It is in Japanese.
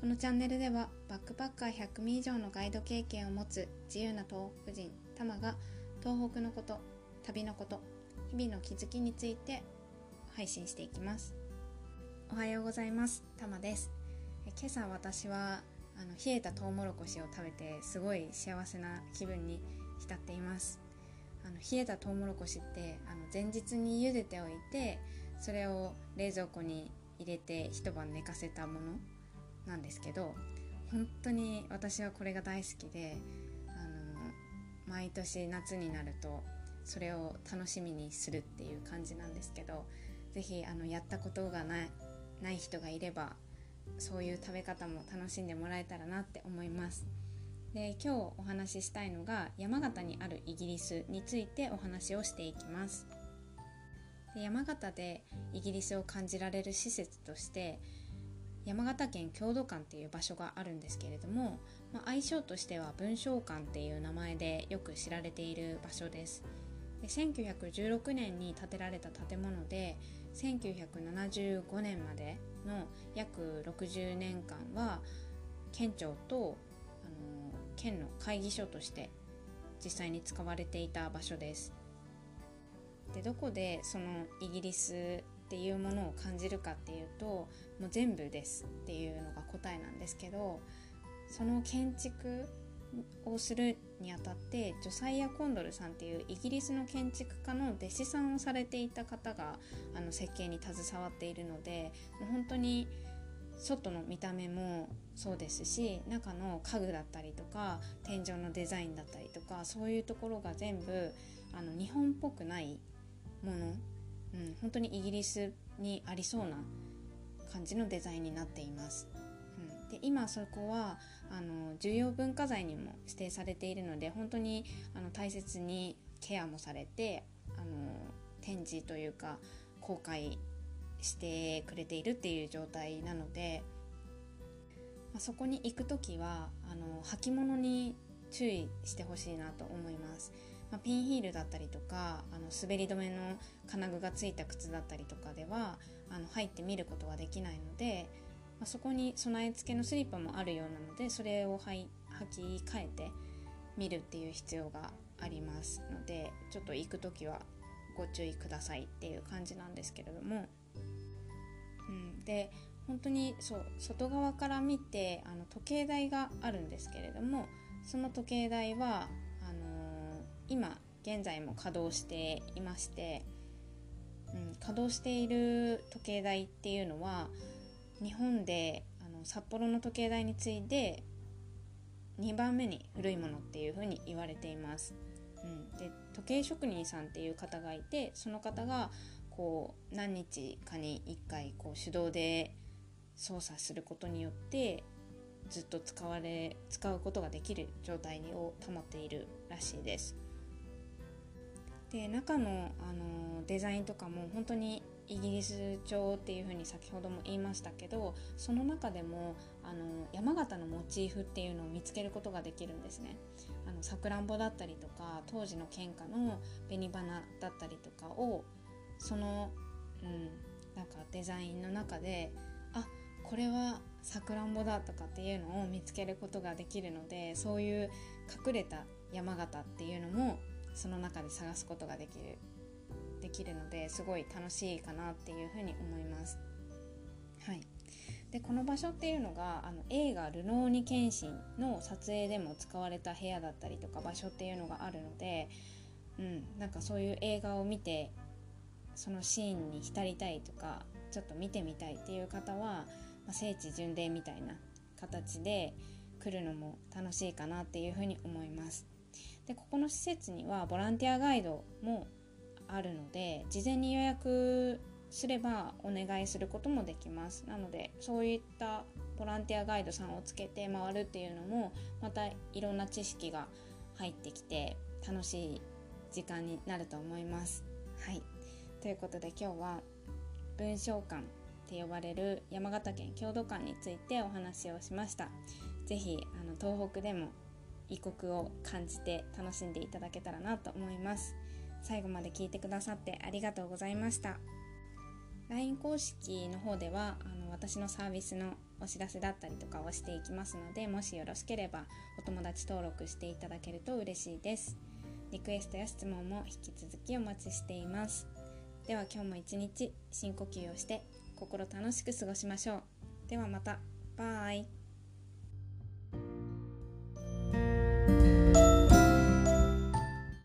このチャンネルではバックパッカー100名以上のガイド経験を持つ自由な東北人タマが東北のこと旅のこと日々の気づきについて配信していきます。おはようございます。タマです。今朝私はあの冷えたトウモロコシを食べてすごい幸せな気分に浸っています。あの冷えたトウモロコシってあの前日に茹でておいてそれを冷蔵庫に入れて一晩寝かせたものなんですけど本当に私はこれが大好きであの毎年夏になるとそれを楽しみにするっていう感じなんですけど是非やったことがないない人がいればそういう食べ方も楽しんでもらえたらなって思います。で今日お話ししたいのが山形にあるイギリスについてお話をしていきます。で山形でイギリスを感じられる施設として山形県郷土館っていう場所があるんですけれども、まあ、愛称としては文章館っていう名前でよく知られている場所です。で1916年に建てられた建物で1975年までの約60年間は県庁とあの県の会議所として実際に使われていた場所です。でどこでそのイギリスっていうものを感じるかっていうともう全部ですっていうのが答えなんですけどその建築をするにあたってジョサイア・コンドルさんっていうイギリスの建築家の弟子さんをされていた方があの設計に携わっているのでもう本当に外の見た目もそうですし中の家具だったりとか天井のデザインだったりとかそういうところが全部あの日本っぽくないものうん、本当にイギリスにありそうな感じのデザインになっています。うん、で今そこはあの重要文化財にも指定されているので本当にあの大切にケアもされてあの展示というか公開してくれているっていう状態なので、まあ、そこに行く時はあの履物に注意してほしいなと思います。まあ、ピンヒールだったりとかあの滑り止めの金具がついた靴だったりとかではあの入って見ることはできないので、まあ、そこに備え付けのスリッパもあるようなのでそれを履き替えて見るっていう必要がありますのでちょっと行く時はご注意くださいっていう感じなんですけれども、うん、で本当にそう外側から見てあの時計台があるんですけれどもその時計台は今現在も稼働していまして、うん、稼働している時計台っていうのは日本であの札幌の時計台に次いで2番目に古いものっていうふうに言われています。うん、で時計職人さんっていう方がいてその方がこう何日かに1回こう手動で操作することによってずっと使われ使うことができる状態を保っているらしいです。で中のあのデザインとかも本当にイギリス調っていうふうに先ほども言いましたけどその中でもあの山形のモチーフっていうのを見つけることができるんですね。あのさくらんぼだったりとか当時の県下の紅花だったりとかをその、うん、なんかデザインの中であこれはさくらんぼだとかっていうのを見つけることができるのでそういう隠れた山形っていうのもその中で探すことができるできるのですごい楽しいかなっていうふうに思います。はい、でこの場所っていうのがあの映画「ルノーニケンシン」の撮影でも使われた部屋だったりとか場所っていうのがあるので、うん、なんかそういう映画を見てそのシーンに浸りたいとかちょっと見てみたいっていう方は、まあ、聖地巡礼みたいな形で来るのも楽しいかなっていうふうに思います。でここの施設にはボランティアガイドもあるので事前に予約すればお願いすることもできます。なのでそういったボランティアガイドさんをつけて回るっていうのもまたいろんな知識が入ってきて楽しい時間になると思います。はい。ということで今日は文章館って呼ばれる山形県郷土館についてお話をしました。是非あの東北でも異国を感じて楽しんでいただけたらなと思います。最後まで聞いてくださってありがとうございました。LINE 公式の方ではあの私のサービスのお知らせだったりとかをしていきますのでもしよろしければお友達登録していただけると嬉しいです。リクエストや質問も引き続きお待ちしています。では今日も一日深呼吸をして心楽しく過ごしましょう。ではまた。バイ。